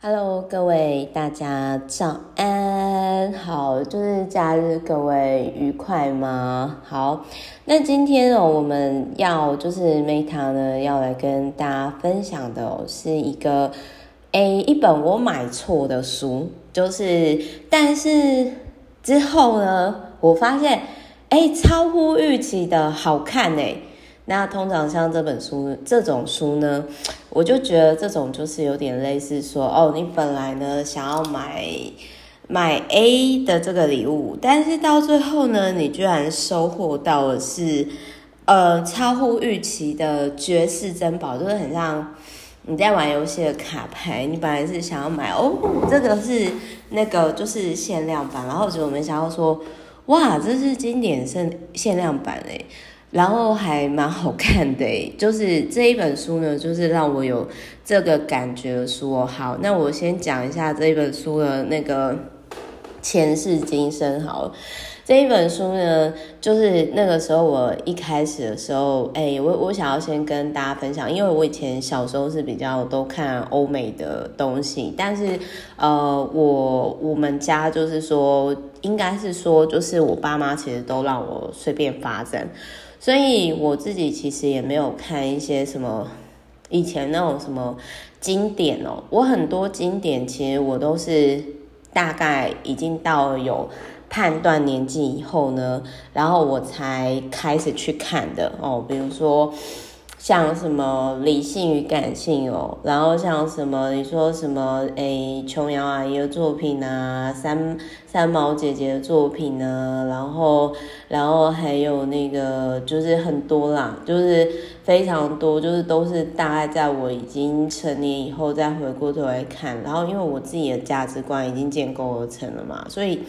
Hello，各位大家早安，好，就是假日各位愉快吗？好，那今天哦，我们要就是 Meta 呢要来跟大家分享的哦，是一个诶一本我买错的书，就是但是之后呢，我发现诶超乎预期的好看诶。那通常像这本书这种书呢，我就觉得这种就是有点类似说，哦，你本来呢想要买买 A 的这个礼物，但是到最后呢，你居然收获到的是，呃，超乎预期的绝世珍宝，就是很像你在玩游戏的卡牌，你本来是想要买哦，这个是那个就是限量版，然后结果没想到说，哇，这是经典限限量版诶。然后还蛮好看的，就是这一本书呢，就是让我有这个感觉说，好，那我先讲一下这一本书的那个前世今生好了。这一本书呢，就是那个时候我一开始的时候，哎，我我想要先跟大家分享，因为我以前小时候是比较都看欧美的东西，但是呃，我我们家就是说，应该是说，就是我爸妈其实都让我随便发展。所以我自己其实也没有看一些什么以前那种什么经典哦，我很多经典其实我都是大概已经到有判断年纪以后呢，然后我才开始去看的哦，比如说。像什么理性与感性哦，然后像什么你说什么诶，琼瑶阿姨的作品啊，三三毛姐姐的作品呢，然后然后还有那个就是很多啦，就是非常多，就是都是大概在我已经成年以后再回过头来看，然后因为我自己的价值观已经建构而成了嘛，所以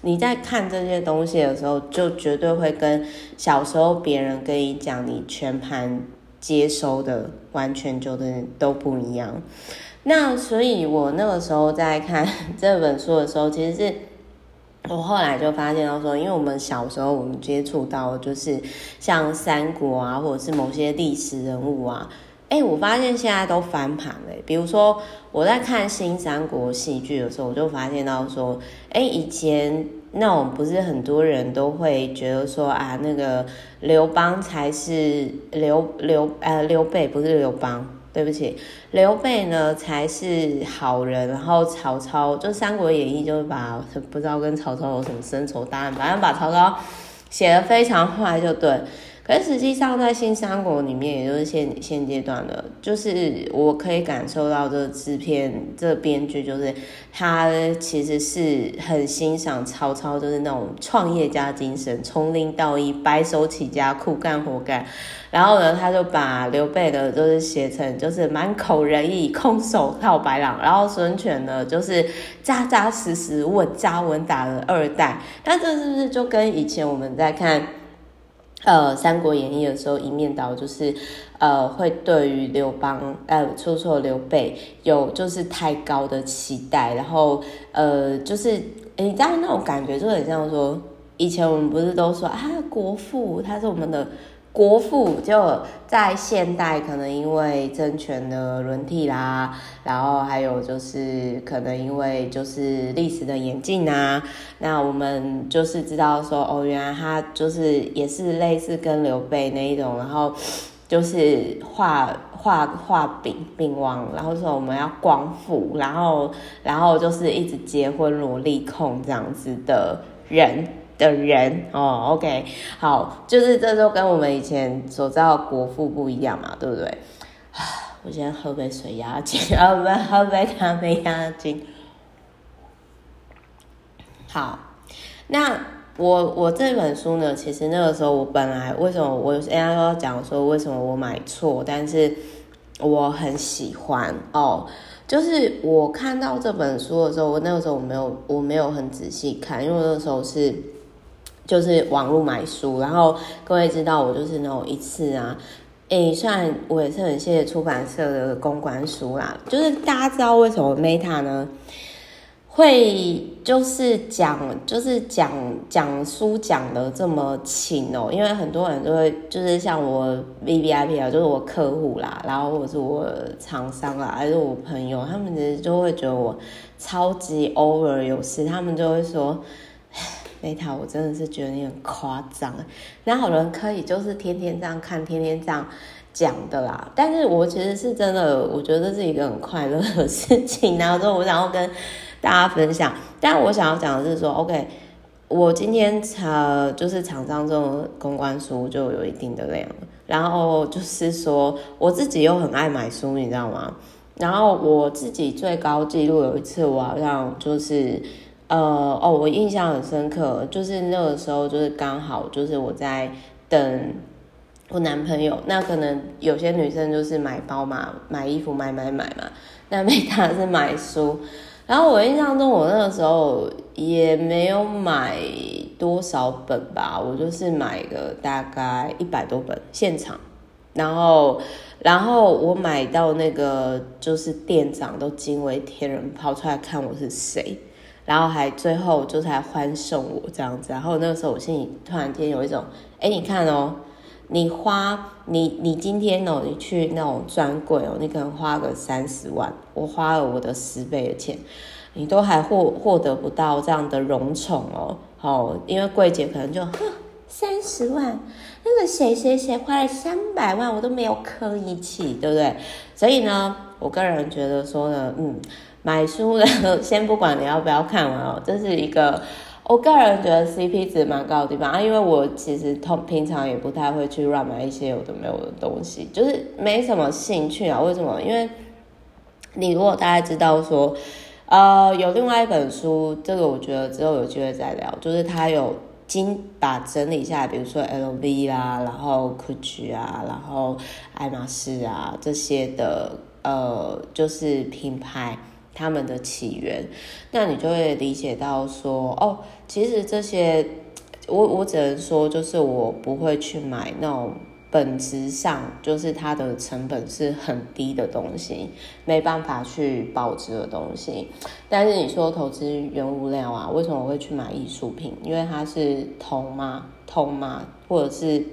你在看这些东西的时候，就绝对会跟小时候别人跟你讲你全盘。接收的完全就是都不一样，那所以我那个时候在看 这本书的时候，其实是我后来就发现到说，因为我们小时候我们接触到就是像三国啊，或者是某些历史人物啊，哎，我发现现在都翻盘了。比如说我在看新三国戏剧的时候，我就发现到说，哎，以前。那我们不是很多人都会觉得说啊，那个刘邦才是刘刘呃刘备不是刘邦，对不起，刘备呢才是好人，然后曹操就《三国演义》就把不知道跟曹操有什么深仇大恨，反正把曹操写的非常坏就对。可是实际上，在新三国里面，也就是现现阶段的，就是我可以感受到这个制片、这编剧，就是他其实是很欣赏曹操，就是那种创业家精神，从零到一，白手起家，苦干活干。然后呢，他就把刘备的，就是写成就是满口仁义，空手套白狼。然后孙权呢，就是扎扎实实、稳扎稳打的二代。那这是不是就跟以前我们在看？呃，《三国演义》的时候，一面倒就是，呃，会对于刘邦，呃，出错刘备有就是太高的期待，然后，呃，就是，你知道那种感觉就很像说，以前我们不是都说啊，国父他是我们的。国父就在现代，可能因为政权的轮替啦，然后还有就是可能因为就是历史的演进啊，那我们就是知道说哦，原来他就是也是类似跟刘备那一种，然后就是画画画饼饼王，然后说我们要光复，然后然后就是一直结婚萝莉控这样子的人。的人哦，OK，好，就是这就跟我们以前所知道国父不一样嘛，对不对？我先喝杯水压惊，啊不，喝杯咖啡压惊。好，那我我这本书呢，其实那个时候我本来为什么我人家都要讲说为什么我买错，但是我很喜欢哦，就是我看到这本书的时候，我那个时候我没有我没有很仔细看，因为那时候是。就是网络买书，然后各位知道我就是那种一次啊，诶，虽然我也是很谢谢出版社的公关书啦，就是大家知道为什么 Meta 呢？会就是讲，就是讲讲书讲的这么勤哦，因为很多人都会就是像我 VVIP 啊，就是我客户啦，然后或是我厂商啦，还是我朋友，他们其实就会觉得我超级 over 有事，他们就会说，Meta，我真的是觉得你很夸张，哪有人可以就是天天这样看，天天这样讲的啦？但是我其实是真的，我觉得这是一个很快乐的事情，然后之后我想要跟。大家分享，但我想要讲的是说，OK，我今天呃就是厂商这种公关书就有一定的量，然后就是说我自己又很爱买书，你知道吗？然后我自己最高纪录有一次，我好像就是呃哦，我印象很深刻，就是那个时候就是刚好就是我在等我男朋友，那可能有些女生就是买包嘛，买衣服买买买嘛，那 Meta 是买书。然后我印象中，我那个时候也没有买多少本吧，我就是买个大概一百多本现场，然后，然后我买到那个就是店长都惊为天人，跑出来看我是谁，然后还最后就是还欢送我这样子，然后那个时候我心里突然间有一种，哎，你看哦。你花你你今天哦，你去那种专柜哦，你可能花个三十万，我花了我的十倍的钱，你都还获获得不到这样的荣宠哦。好，因为柜姐可能就哼三十万，那个谁谁谁花了三百万，我都没有吭一起，对不对？所以呢，我个人觉得说呢，嗯，买书的先不管你要不要看完哦，这是一个。我个人觉得 CP 值蛮高的地方啊，因为我其实通平常也不太会去乱买一些有的没有的东西，就是没什么兴趣啊。为什么？因为你如果大家知道说，呃，有另外一本书，这个我觉得之后有机会再聊，就是它有经把整理下来，比如说 LV 啦，然后 Gucci 啊，然后爱马仕啊这些的，呃，就是品牌。他们的起源，那你就会理解到说，哦，其实这些，我我只能说，就是我不会去买那种本质上就是它的成本是很低的东西，没办法去保值的东西。但是你说投资原物料啊，为什么我会去买艺术品？因为它是铜嘛，铜嘛，或者是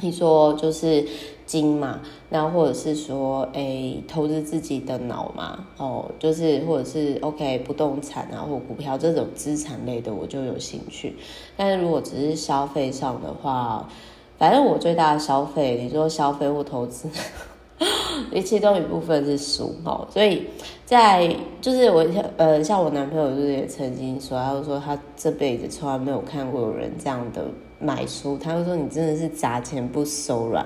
你说就是。金嘛，那或者是说，诶，投资自己的脑嘛，哦，就是或者是 OK 不动产啊，或股票这种资产类的，我就有兴趣。但是如果只是消费上的话，反正我最大的消费，你说消费或投资，你其中一部分是书哦。所以在就是我呃，像我男朋友就是也曾经说，他就说他这辈子从来没有看过有人这样的。买书，他们说你真的是砸钱不手软。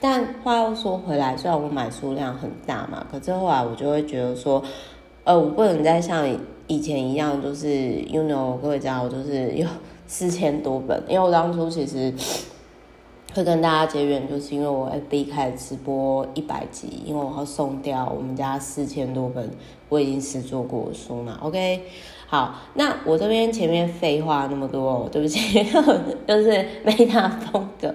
但话又说回来，虽然我买书量很大嘛，可是后来我就会觉得说，呃，我不能再像以前一样，就是 you know，各位知道，我就是有四千多本。因为我当初其实会跟大家结缘，就是因为我 FB 开始直播一百集，因为我要送掉我们家四千多本我已经试做过的书嘛。OK。好，那我这边前面废话那么多，对不起，就是 Meta 风格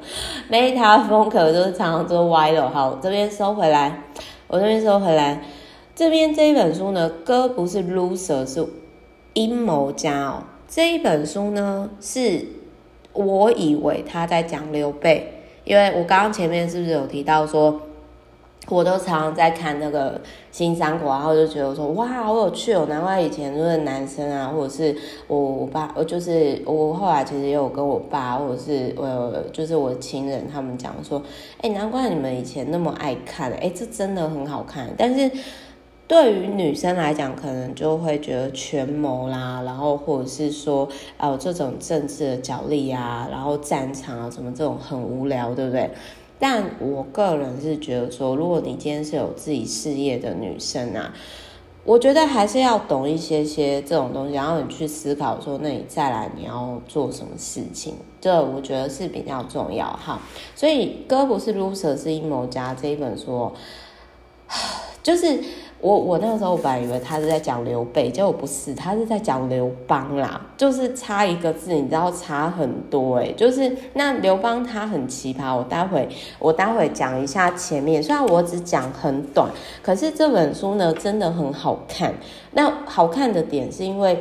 ，Meta 风格就是常常都歪了。好，这边收回来，我这边收回来。这边这一本书呢，哥不是 loser，是阴谋家哦。这一本书呢，是我以为他在讲刘备，因为我刚刚前面是不是有提到说。我都常常在看那个新三国，然后就觉得说哇，好有趣哦！难怪以前就是男生啊，或者是我我爸，我就是我后来其实也有跟我爸，或者是我就是我亲人他们讲说，哎，难怪你们以前那么爱看，哎，这真的很好看。但是对于女生来讲，可能就会觉得权谋啦，然后或者是说哦这种政治的角力啊，然后战场啊什么这种很无聊，对不对？但我个人是觉得说，如果你今天是有自己事业的女生啊，我觉得还是要懂一些些这种东西，然后你去思考说，那你再来你要做什么事情，这我觉得是比较重要哈。所以《哥不是 loser 是阴谋家》这一本书，就是我我那个时候我本来以为他是在讲刘备，结果不是，他是在讲刘邦啦，就是差一个字，你知道差很多诶，就是那刘邦他很奇葩，我待会我待会讲一下前面，虽然我只讲很短，可是这本书呢真的很好看。那好看的点是因为。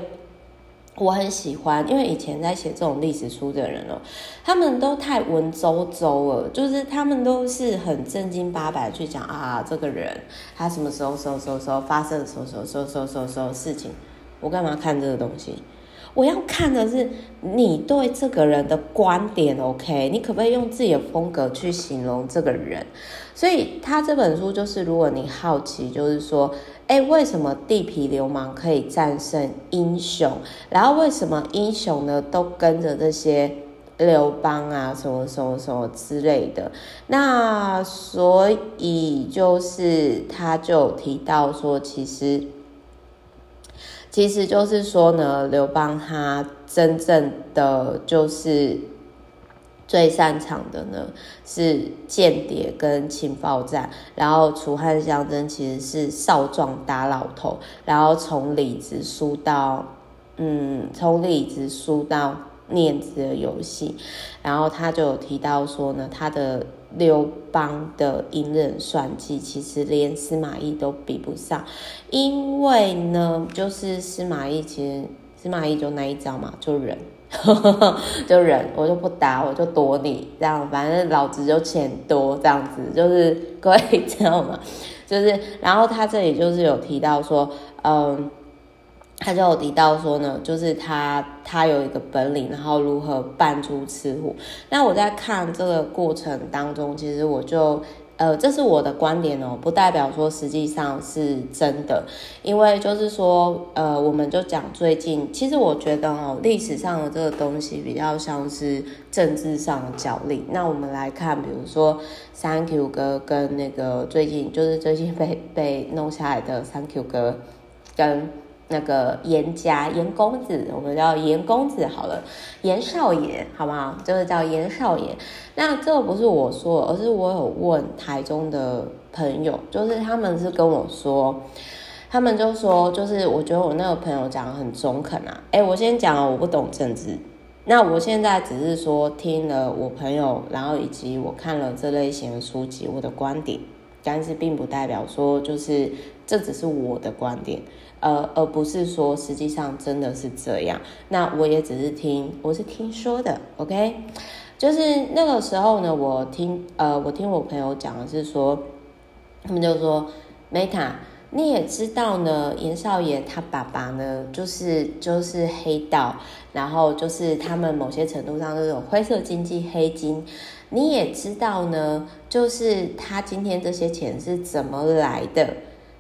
我很喜欢，因为以前在写这种历史书的人哦，他们都太文绉绉了，就是他们都是很正经八百去讲啊，这个人他什么时候、时候、时候、发生的时候、时候、时候、时候、时候、时候事情，我干嘛看这个东西？我要看的是你对这个人的观点，OK？你可不可以用自己的风格去形容这个人？所以他这本书就是，如果你好奇，就是说。哎，为什么地痞流氓可以战胜英雄？然后为什么英雄呢都跟着这些刘邦啊，什么什么什么之类的？那所以就是他就提到说，其实其实就是说呢，刘邦他真正的就是。最擅长的呢是间谍跟情报战，然后楚汉相争其实是少壮打老头，然后从李子输到，嗯，从李子输到念子的游戏，然后他就有提到说呢，他的刘邦的隐忍算计，其实连司马懿都比不上，因为呢，就是司马懿其实司马懿就那一招嘛，就忍。就忍，我就不打，我就躲你，这样，反正老子就钱多，这样子，就是 各位知道吗？就是，然后他这里就是有提到说，嗯，他就有提到说呢，就是他他有一个本领，然后如何扮猪吃虎。那我在看这个过程当中，其实我就。呃，这是我的观点哦，不代表说实际上是真的，因为就是说，呃，我们就讲最近，其实我觉得哦，历史上的这个东西比较像是政治上的角力。那我们来看，比如说三 Q 哥跟那个最近就是最近被被弄下来的三 Q 哥跟。那个严家严公子，我们叫严公子好了，严少爷好不好？就是叫严少爷。那这个不是我说，而是我有问台中的朋友，就是他们是跟我说，他们就说，就是我觉得我那个朋友讲得很中肯啊。哎，我先讲了，我不懂政治。那我现在只是说听了我朋友，然后以及我看了这类型的书籍，我的观点，但是并不代表说就是这只是我的观点。呃，而不是说实际上真的是这样。那我也只是听，我是听说的，OK？就是那个时候呢，我听呃，我听我朋友讲的是说，他们就说，Meta，你也知道呢，严少爷他爸爸呢，就是就是黑道，然后就是他们某些程度上都有灰色经济黑金。你也知道呢，就是他今天这些钱是怎么来的，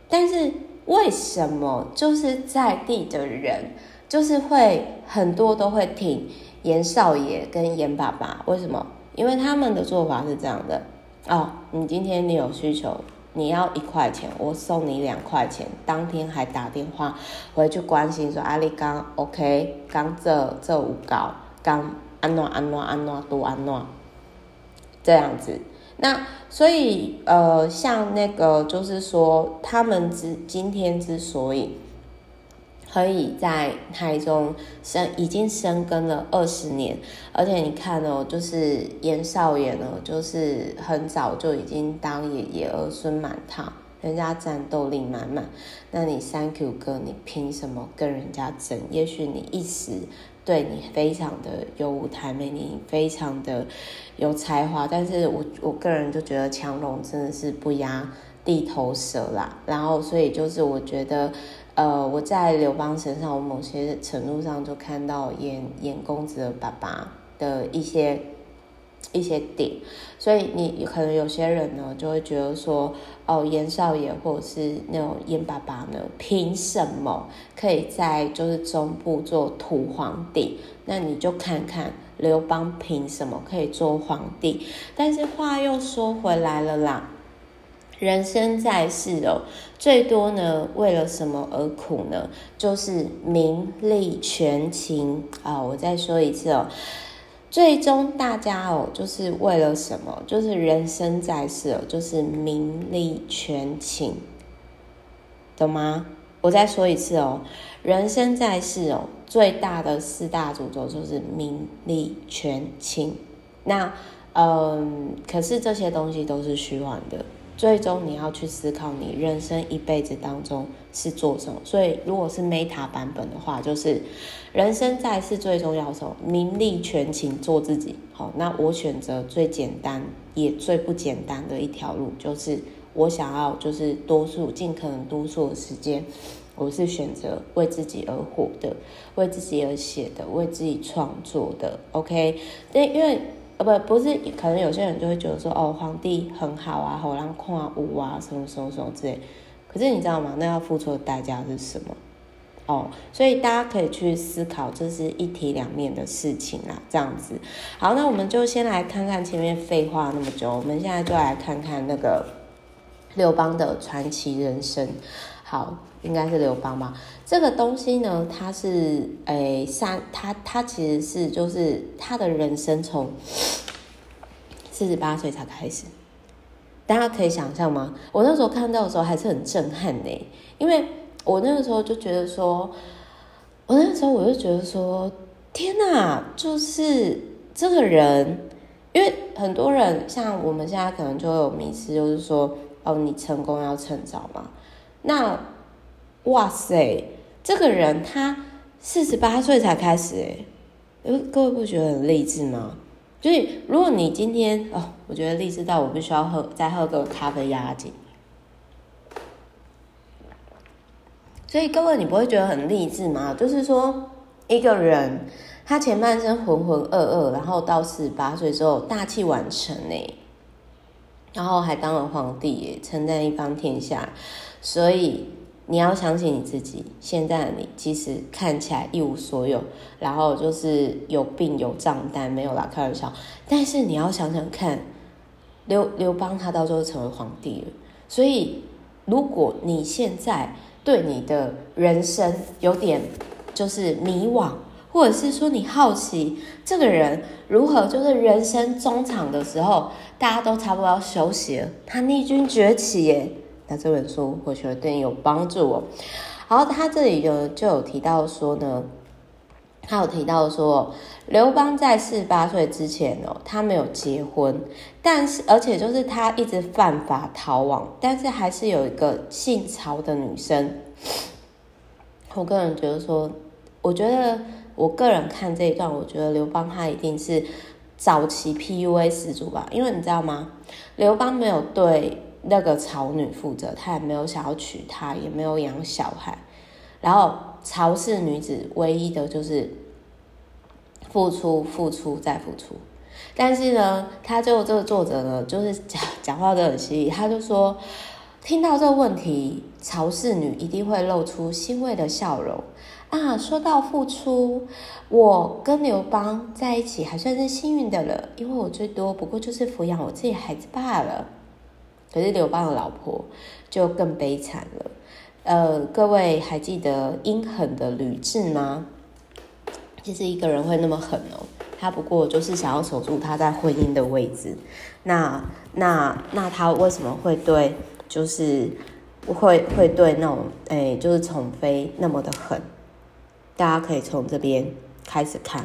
但是。为什么就是在地的人，就是会很多都会挺严少爷跟严爸爸？为什么？因为他们的做法是这样的哦。你今天你有需求，你要一块钱，我送你两块钱。当天还打电话回去关心说：“阿里刚 OK，刚这这五高，刚安诺安诺安诺都安诺，这样子。”那所以，呃，像那个，就是说，他们之今天之所以可以在台中生，已经生根了二十年，而且你看哦，就是严少爷呢，就是很早就已经当爷爷，儿孙满堂，人家战斗力满满。那你三 Q 哥，你凭什么跟人家争？也许你一时。对你非常的有舞台魅力，非常的有才华，但是我我个人就觉得强龙真的是不压地头蛇啦。然后，所以就是我觉得，呃，我在刘邦身上，我某些程度上就看到演演公子的爸爸的一些。一些点，所以你可能有些人呢就会觉得说，哦，严少爷或者是那种严爸爸呢，凭什么可以在就是中部做土皇帝？那你就看看刘邦凭什么可以做皇帝？但是话又说回来了啦，人生在世哦，最多呢为了什么而苦呢？就是名利权情啊！我再说一次哦。最终，大家哦，就是为了什么？就是人生在世哦，就是名利权情，懂吗？我再说一次哦，人生在世哦，最大的四大主轴就是名利权情。那嗯，可是这些东西都是虚幻的。最终你要去思考，你人生一辈子当中是做什么。所以，如果是 Meta 版本的话，就是人生在世最重要的时候，名利权情，做自己。好，那我选择最简单也最不简单的一条路，就是我想要就是多数尽可能多数的时间，我是选择为自己而活的，为自己而写的，为自己创作的。OK，因为。不，不是，可能有些人就会觉得说，哦，皇帝很好啊，好让跨舞啊，什么什么什么之类。可是你知道吗？那要付出的代价是什么？哦，所以大家可以去思考，这是一体两面的事情啦。这样子，好，那我们就先来看看前面废话那么久，我们现在就来看看那个刘邦的传奇人生。好，应该是刘邦吧？这个东西呢，它是诶三，他他其实是就是他的人生从四十八岁才开始，大家可以想象吗？我那时候看到的时候还是很震撼呢，因为我那个时候就觉得说，我那个时候我就觉得说，天哪，就是这个人，因为很多人像我们现在可能就会有迷思，就是说，哦，你成功要趁早嘛。那，哇塞，这个人他四十八岁才开始诶，各位不觉得很励志吗？所以如果你今天哦，我觉得励志到我必须要喝再喝个咖啡压压惊。所以各位你不会觉得很励志吗？就是说一个人他前半生浑浑噩噩，然后到四十八岁之后大器晚成呢，然后还当了皇帝，称赞一方天下。所以你要相信你自己，现在的你即使看起来一无所有，然后就是有病有账单，没有啦，开玩笑。但是你要想想看，刘刘邦他到最后成为皇帝了。所以如果你现在对你的人生有点就是迷惘，或者是说你好奇这个人如何就是人生中场的时候，大家都差不多要休息了，他逆军崛起耶。那这本书或许会对你有帮助哦。好，他这里有就有提到说呢，他有提到说，刘邦在四十八岁之前哦，他没有结婚，但是而且就是他一直犯法逃亡，但是还是有一个姓曹的女生。我个人觉得说，我觉得我个人看这一段，我觉得刘邦他一定是早期 PUA 始祖吧，因为你知道吗？刘邦没有对。那个曹女负责，她也没有想要娶她，也没有养小孩。然后曹氏女子唯一的就是付出、付出再付出。但是呢，他最后这个作者呢，就是讲讲话都很犀利，他就说，听到这个问题，曹氏女一定会露出欣慰的笑容啊。说到付出，我跟刘邦在一起还算是幸运的了，因为我最多不过就是抚养我自己孩子罢了。可是刘邦的老婆就更悲惨了，呃，各位还记得阴狠的吕雉吗？其实一个人会那么狠哦，他不过就是想要守住他在婚姻的位置。那那那他为什么会对，就是会会对那种哎，就是宠妃那么的狠？大家可以从这边开始看，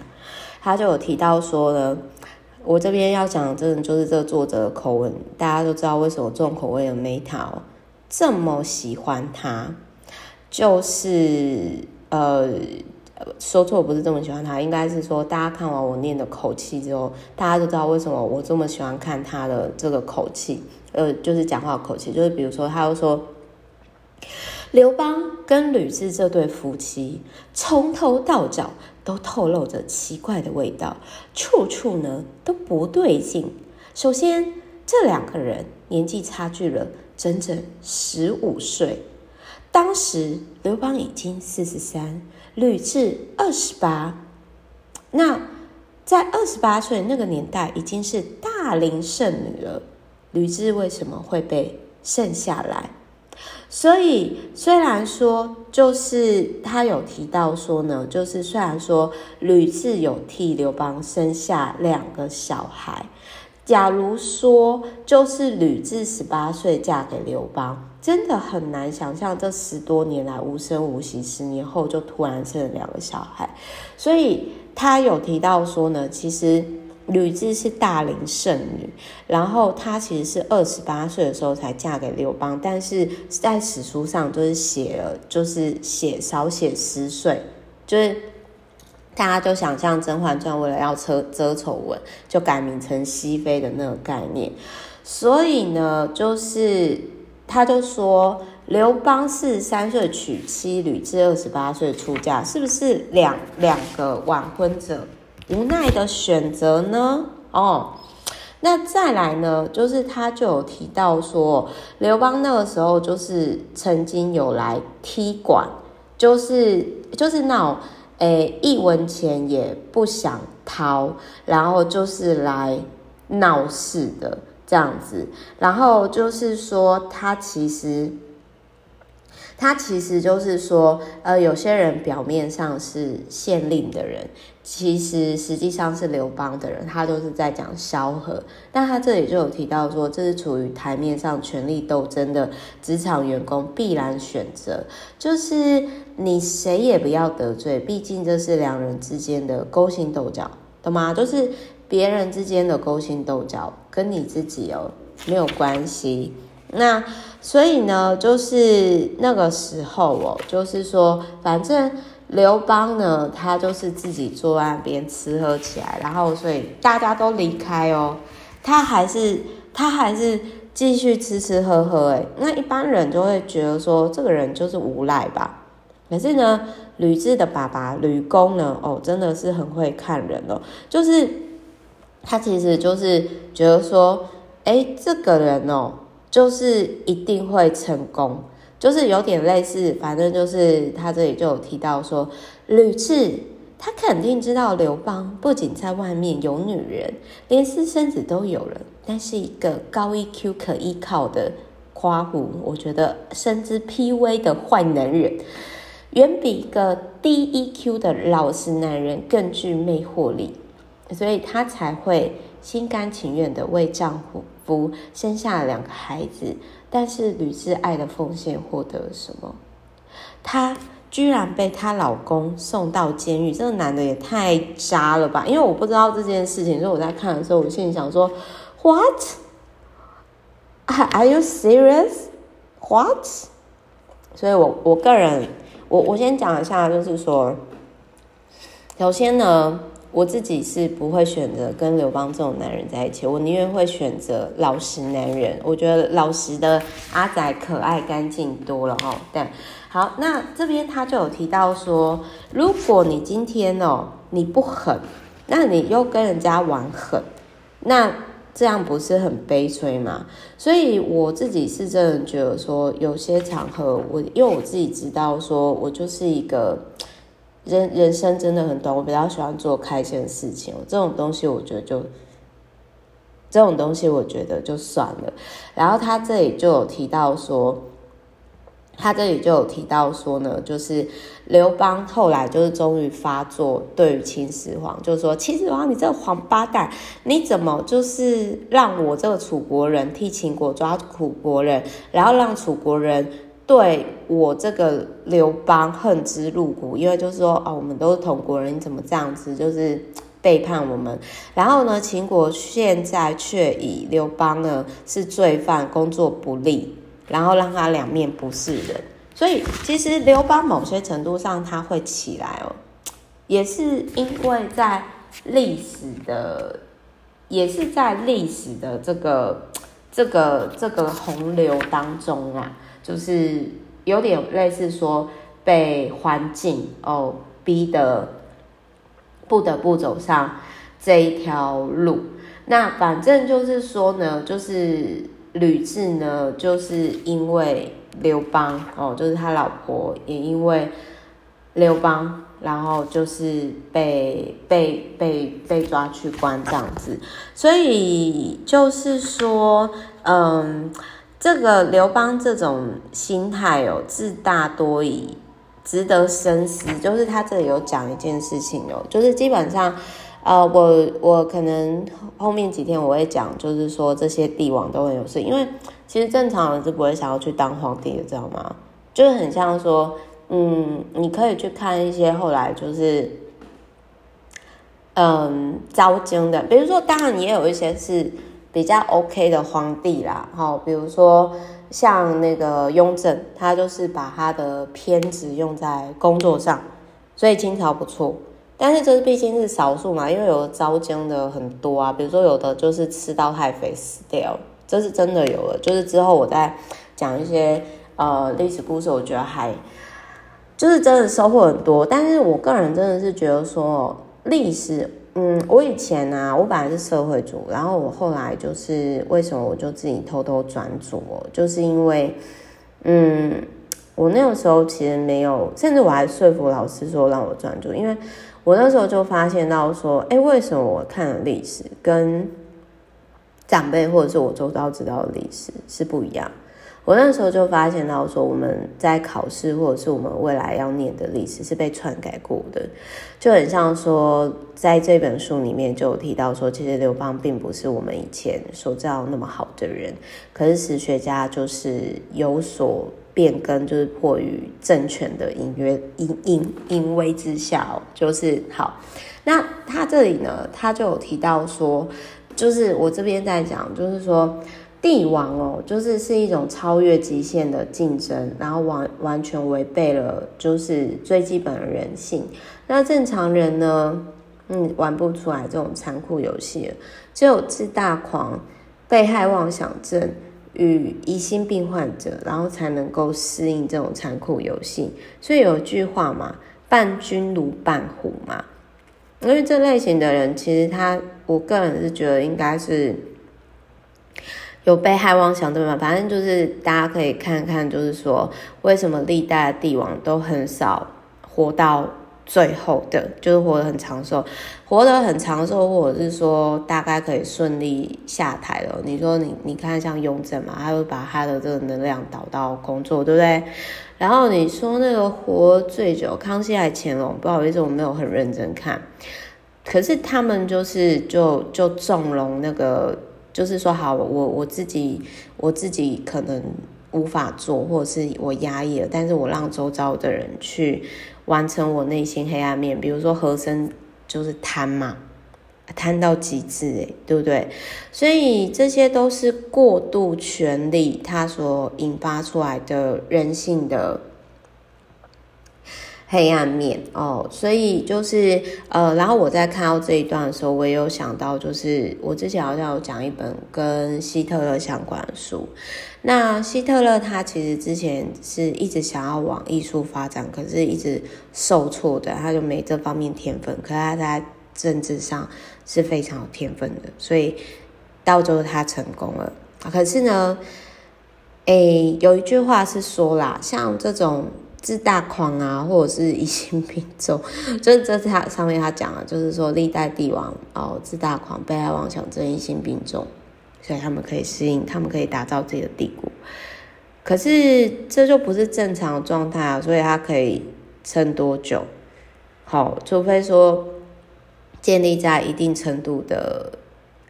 他就有提到说呢。我这边要讲，真的就是这个作者的口吻，大家都知道为什么重口味的 Meta 这么喜欢他，就是呃，说错不是这么喜欢他，应该是说大家看完我念的口气之后，大家都知道为什么我这么喜欢看他的这个口气，呃，就是讲话的口气，就是比如说他又说。刘邦跟吕雉这对夫妻，从头到脚都透露着奇怪的味道，处处呢都不对劲。首先，这两个人年纪差距了整整十五岁，当时刘邦已经四十三，吕雉二十八。那在二十八岁那个年代，已经是大龄剩女了。吕雉为什么会被剩下来？所以，虽然说，就是他有提到说呢，就是虽然说吕雉有替刘邦生下两个小孩，假如说就是吕雉十八岁嫁给刘邦，真的很难想象，这十多年来无声无息，十年后就突然生了两个小孩。所以他有提到说呢，其实吕雉是大龄剩女，然后她其实是二十八岁的时候才嫁给刘邦，但是在史书上就是写了，就是写少写十岁，就是大家就想象《甄嬛传》为了要遮遮丑闻，就改名成熹妃的那个概念。所以呢，就是。他就说，刘邦四十三岁娶妻，吕雉二十八岁出嫁，是不是两两个晚婚者无奈的选择呢？哦，那再来呢，就是他就有提到说，刘邦那个时候就是曾经有来踢馆，就是就是那种诶一文钱也不想掏，然后就是来闹事的。这样子，然后就是说，他其实，他其实就是说，呃，有些人表面上是县令的人，其实实际上是刘邦的人，他都是在讲萧何。但他这里就有提到说，这是处于台面上权力斗争的职场员工必然选择，就是你谁也不要得罪，毕竟这是两人之间的勾心斗角，懂吗？就是。别人之间的勾心斗角跟你自己哦没有关系。那所以呢，就是那个时候哦，就是说，反正刘邦呢，他就是自己坐在那边吃喝起来，然后所以大家都离开哦，他还是他还是继续吃吃喝喝。诶，那一般人就会觉得说，这个人就是无赖吧。可是呢，吕雉的爸爸吕公呢，哦，真的是很会看人哦，就是。他其实就是觉得说，哎，这个人哦，就是一定会成功，就是有点类似，反正就是他这里就有提到说，吕雉他肯定知道刘邦不仅在外面有女人，连私生子都有了，但是一个高 EQ 可依靠的夸胡，我觉得深知 PV 的坏男人，远比一个低 EQ 的老实男人更具魅惑力。所以她才会心甘情愿的为丈夫生下了两个孩子，但是吕雉爱的奉献获得了什么？她居然被她老公送到监狱，这个男的也太渣了吧！因为我不知道这件事情，所以我在看的时候，我心里想说：What? Are you serious? What? 所以我我个人，我我先讲一下，就是说，首先呢。我自己是不会选择跟刘邦这种男人在一起，我宁愿会选择老实男人。我觉得老实的阿仔可爱干净多了哦。但，好，那这边他就有提到说，如果你今天哦你不狠，那你又跟人家玩狠，那这样不是很悲催吗？所以我自己是真的觉得说，有些场合我因为我自己知道说我就是一个。人人生真的很短，我比较喜欢做开心的事情。这种东西，我觉得就这种东西，我觉得就算了。然后他这里就有提到说，他这里就有提到说呢，就是刘邦后来就是终于发作，对于秦始皇，就是说秦始皇，你这个王八蛋，你怎么就是让我这个楚国人替秦国抓楚国人，然后让楚国人。对我这个刘邦恨之入骨，因为就是说，哦，我们都是同国人，你怎么这样子，就是背叛我们？然后呢，秦国现在却以刘邦呢是罪犯，工作不力，然后让他两面不是人。所以，其实刘邦某些程度上他会起来哦，也是因为在历史的，也是在历史的这个这个这个洪流当中啊。就是有点类似说被环境哦逼得不得不走上这一条路。那反正就是说呢，就是吕雉呢，就是因为刘邦哦，就是他老婆也因为刘邦，然后就是被被被被抓去关这样子。所以就是说，嗯。这个刘邦这种心态哦，自大多疑，值得深思。就是他这里有讲一件事情哦，就是基本上，呃，我我可能后面几天我会讲，就是说这些帝王都很有事，因为其实正常人是不会想要去当皇帝的，知道吗？就是很像说，嗯，你可以去看一些后来就是，嗯，招经的，比如说，当然也有一些是比较 OK 的皇帝啦，哈，比如说像那个雍正，他就是把他的偏执用在工作上，所以清朝不错。但是这毕竟是少数嘛，因为有招经的很多啊，比如说有的就是吃到太肥死掉，这是真的有的。就是之后我再讲一些呃历史故事，我觉得还就是真的收获很多。但是我个人真的是觉得说历史，嗯，我以前啊，我本来是社会组，然后我后来就是为什么我就自己偷偷转组，就是因为嗯，我那个时候其实没有，甚至我还说服老师说让我转组，因为。我那时候就发现到说，哎，为什么我看的历史跟长辈或者是我周遭知道的历史是不一样？我那时候就发现到说，我们在考试或者是我们未来要念的历史是被篡改过的，就很像说，在这本书里面就有提到说，其实刘邦并不是我们以前所知道那么好的人，可是史学家就是有所。变更就是迫于政权的隐约隐隐隐威之下，就是好。那他这里呢，他就有提到说，就是我这边在讲，就是说帝王哦，就是是一种超越极限的竞争，然后完完全违背了就是最基本的人性。那正常人呢，嗯，玩不出来这种残酷游戏，只有自大狂、被害妄想症。与疑心病患者，然后才能够适应这种残酷游戏。所以有一句话嘛，“伴君如伴虎”嘛。因为这类型的人，其实他，我个人是觉得应该是有被害妄想对吗？反正就是大家可以看看，就是说为什么历代的帝王都很少活到。最后的就是活得很长寿，活得很长寿，或者是说大概可以顺利下台了。你说你你看像雍正嘛，他会把他的这个能量导到工作，对不对？然后你说那个活最久，康熙还乾隆，不好意思，我没有很认真看。可是他们就是就就纵容那个，就是说好，我我自己我自己可能无法做，或者是我压抑了，但是我让周遭的人去。完成我内心黑暗面，比如说和珅就是贪嘛，贪到极致诶，对不对？所以这些都是过度权力它所引发出来的人性的黑暗面哦。所以就是呃，然后我在看到这一段的时候，我也有想到，就是我之前好像有讲一本跟希特勒相关的书。那希特勒他其实之前是一直想要往艺术发展，可是一直受挫的，他就没这方面天分。可是他在政治上是非常有天分的，所以到最后他成功了。可是呢，诶，有一句话是说啦，像这种自大狂啊，或者是疑心病重，就是这是他上面他讲了，就是说历代帝王哦，自大狂、被害妄想症、疑心病重。所以他们可以适应，他们可以打造自己的帝国，可是这就不是正常的状态啊！所以他可以撑多久？好，除非说建立在一定程度的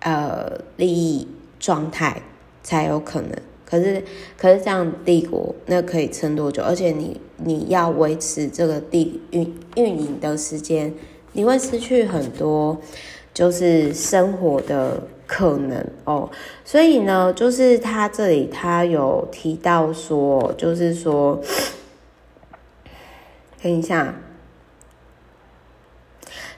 呃利益状态才有可能。可是，可是这样帝国那可以撑多久？而且你你要维持这个地运运营的时间，你会失去很多，就是生活的。可能哦，所以呢，就是他这里他有提到说，就是说，等一下，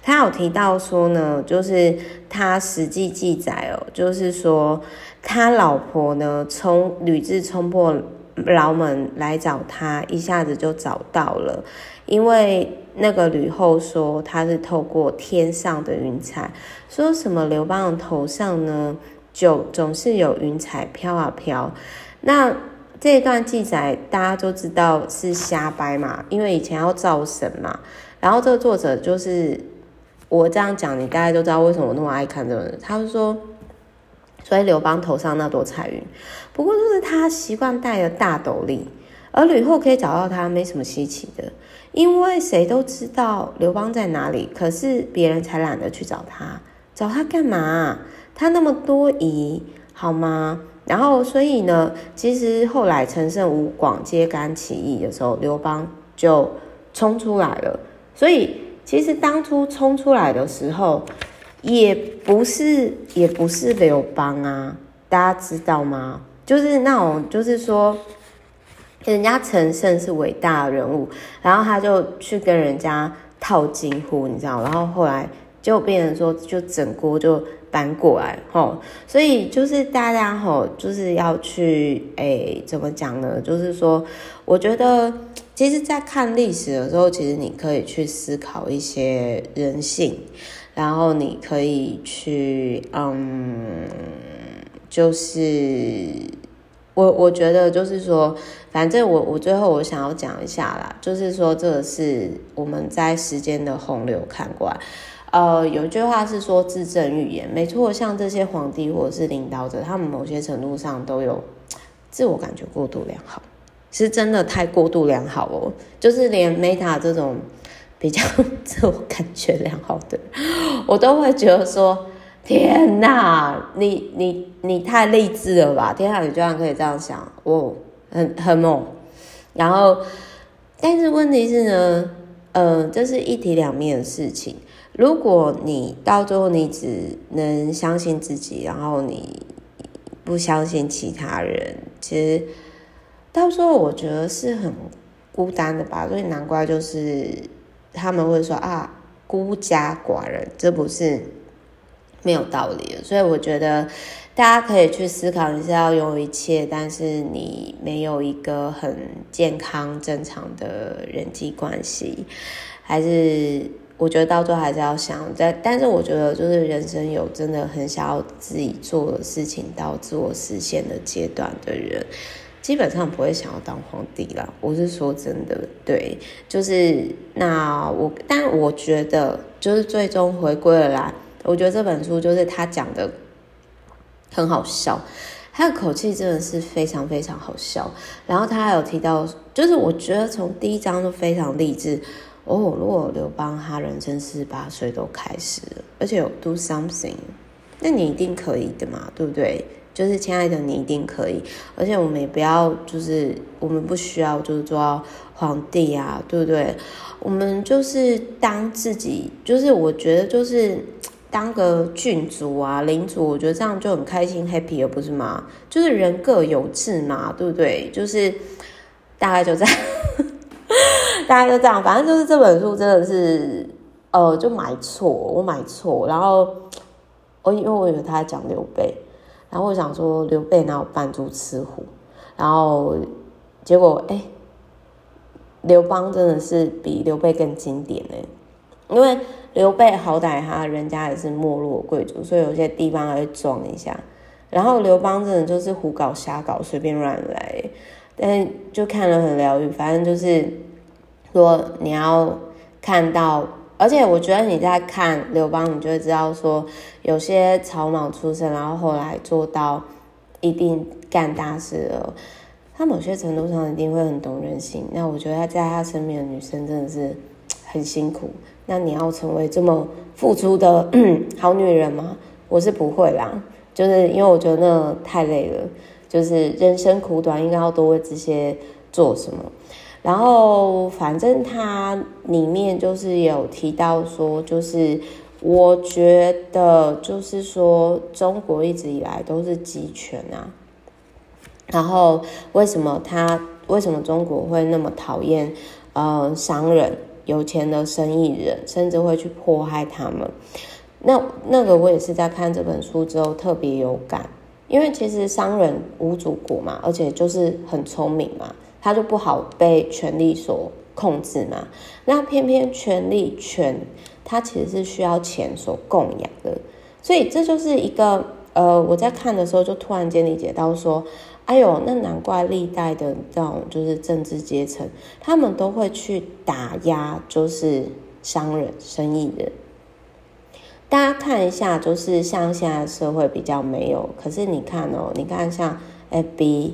他有提到说呢，就是他实际记载哦，就是说他老婆呢，从屡次冲破牢门来找他，一下子就找到了，因为。那个吕后说，他是透过天上的云彩，说什么刘邦的头上呢，就总是有云彩飘啊飘。那这段记载大家都知道是瞎掰嘛，因为以前要造神嘛。然后这个作者就是我这样讲，你大概都知道为什么我那么爱看这个人。他就说，所以刘邦头上那朵彩云，不过就是他习惯戴着大斗笠，而吕后可以找到他，没什么稀奇的。因为谁都知道刘邦在哪里，可是别人才懒得去找他。找他干嘛？他那么多疑，好吗？然后所以呢，其实后来陈胜吴广揭竿起义的时候，刘邦就冲出来了。所以其实当初冲出来的时候，也不是也不是刘邦啊，大家知道吗？就是那种就是说。人家陈胜是伟大的人物，然后他就去跟人家套近乎，你知道，然后后来就变成说，就整锅就搬过来，吼，所以就是大家吼，就是要去，诶，怎么讲呢？就是说，我觉得，其实，在看历史的时候，其实你可以去思考一些人性，然后你可以去，嗯，就是。我我觉得就是说，反正我我最后我想要讲一下啦，就是说这个是我们在时间的洪流看过来，呃，有一句话是说自证预言，没错，像这些皇帝或者是领导者，他们某些程度上都有自我感觉过度良好，是真的太过度良好哦，就是连 Meta 这种比较 自我感觉良好的，我都会觉得说。天呐，你你你太励志了吧！天呐，你居然可以这样想，哦，很很猛。然后，但是问题是呢，呃，这是一体两面的事情。如果你到最后你只能相信自己，然后你不相信其他人，其实到时候我觉得是很孤单的吧。所以难怪就是他们会说啊，孤家寡人，这不是。没有道理，所以我觉得大家可以去思考，你是要拥有一切，但是你没有一个很健康、正常的人际关系，还是我觉得到最后还是要想在。但是我觉得，就是人生有真的很想要自己做的事情到自我实现的阶段的人，基本上不会想要当皇帝啦。我是说真的，对，就是那我，但我觉得就是最终回归了来。我觉得这本书就是他讲的很好笑，他的口气真的是非常非常好笑。然后他还有提到，就是我觉得从第一章就非常励志哦。如果刘邦他人生四十八岁都开始了，而且有 do something，那你一定可以的嘛，对不对？就是亲爱的，你一定可以。而且我们也不要，就是我们不需要，就是做到皇帝啊，对不对？我们就是当自己，就是我觉得就是。当个郡主啊，领主，我觉得这样就很开心，happy 了，不是吗？就是人各有志嘛，对不对？就是大概就这样，大概就这样。反正就是这本书真的是，呃，就买错，我买错。然后我因为我以为他在讲刘备，然后我想说刘备哪有扮猪吃虎，然后结果哎，刘邦真的是比刘备更经典哎，因为。刘备好歹他人家也是没落贵族，所以有些地方还会装一下。然后刘邦真的就是胡搞瞎搞，随便乱来，但是就看了很疗愈。反正就是说你要看到，而且我觉得你在看刘邦，你就会知道说，有些草莽出身，然后后来做到一定干大事了，他某些程度上一定会很懂人心。那我觉得他在他身边的女生真的是很辛苦。那你要成为这么付出的 好女人吗？我是不会啦，就是因为我觉得那太累了。就是人生苦短，应该要多为这些做什么。然后反正它里面就是有提到说，就是我觉得就是说中国一直以来都是集权啊。然后为什么他为什么中国会那么讨厌呃商人？有钱的生意人，甚至会去迫害他们。那那个我也是在看这本书之后特别有感，因为其实商人无主国嘛，而且就是很聪明嘛，他就不好被权力所控制嘛。那偏偏权力权，它其实是需要钱所供养的，所以这就是一个呃，我在看的时候就突然间理解到说。哎呦，那难怪历代的这种就是政治阶层，他们都会去打压，就是商人、生意人。大家看一下，就是像现在社会比较没有，可是你看哦，你看像 FB、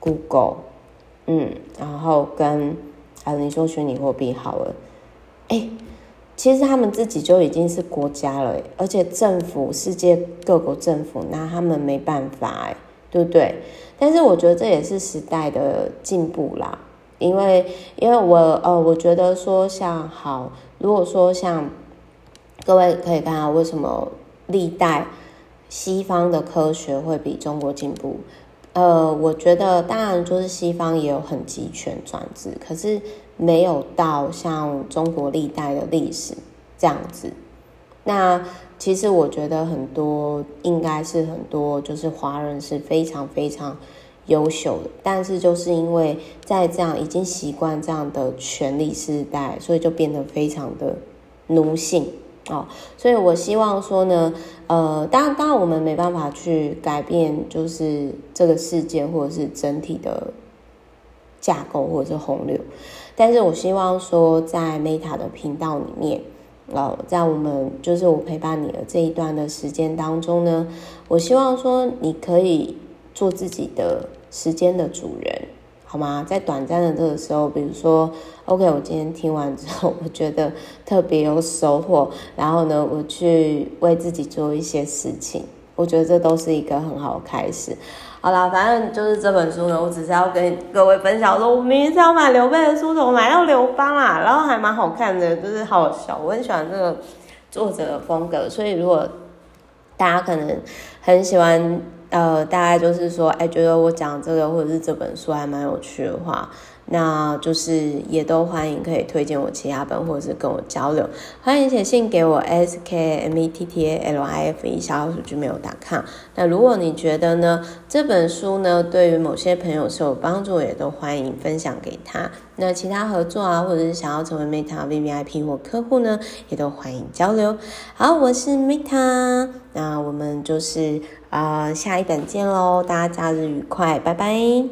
Google，嗯，然后跟啊，你说虚拟货币好了，哎，其实他们自己就已经是国家了，而且政府、世界各国政府拿他们没办法，哎。对不对？但是我觉得这也是时代的进步啦，因为因为我呃，我觉得说像好，如果说像各位可以看到为什么历代西方的科学会比中国进步，呃，我觉得当然就是西方也有很极权专制，可是没有到像中国历代的历史这样子。那其实我觉得很多应该是很多就是华人是非常非常优秀的，但是就是因为在这样已经习惯这样的权力时代，所以就变得非常的奴性哦。所以我希望说呢，呃，当然当然我们没办法去改变就是这个世界或者是整体的架构或者是洪流，但是我希望说在 Meta 的频道里面。哦，在我们就是我陪伴你的这一段的时间当中呢，我希望说你可以做自己的时间的主人，好吗？在短暂的这个时候，比如说，OK，我今天听完之后，我觉得特别有收获，然后呢，我去为自己做一些事情，我觉得这都是一个很好的开始。好啦，反正就是这本书呢，我只是要跟各位分享说，我明明是要买刘备的书，怎么买到刘邦啦？然后还蛮好看的，就是好笑，我很喜欢这个作者的风格，所以如果大家可能很喜欢，呃，大概就是说，哎，觉得我讲这个或者是这本书还蛮有趣的话。那就是也都欢迎可以推荐我其他本，或者是跟我交流。欢迎写信给我 s k m e t t a l i f e 小老鼠 gmail.com。那如果你觉得呢这本书呢对于某些朋友是有帮助，也都欢迎分享给他。那其他合作啊，或者是想要成为 Meta VVIP 或客户呢，也都欢迎交流。好，我是 Meta，那我们就是啊、下一本见喽，大家假日愉快，拜拜。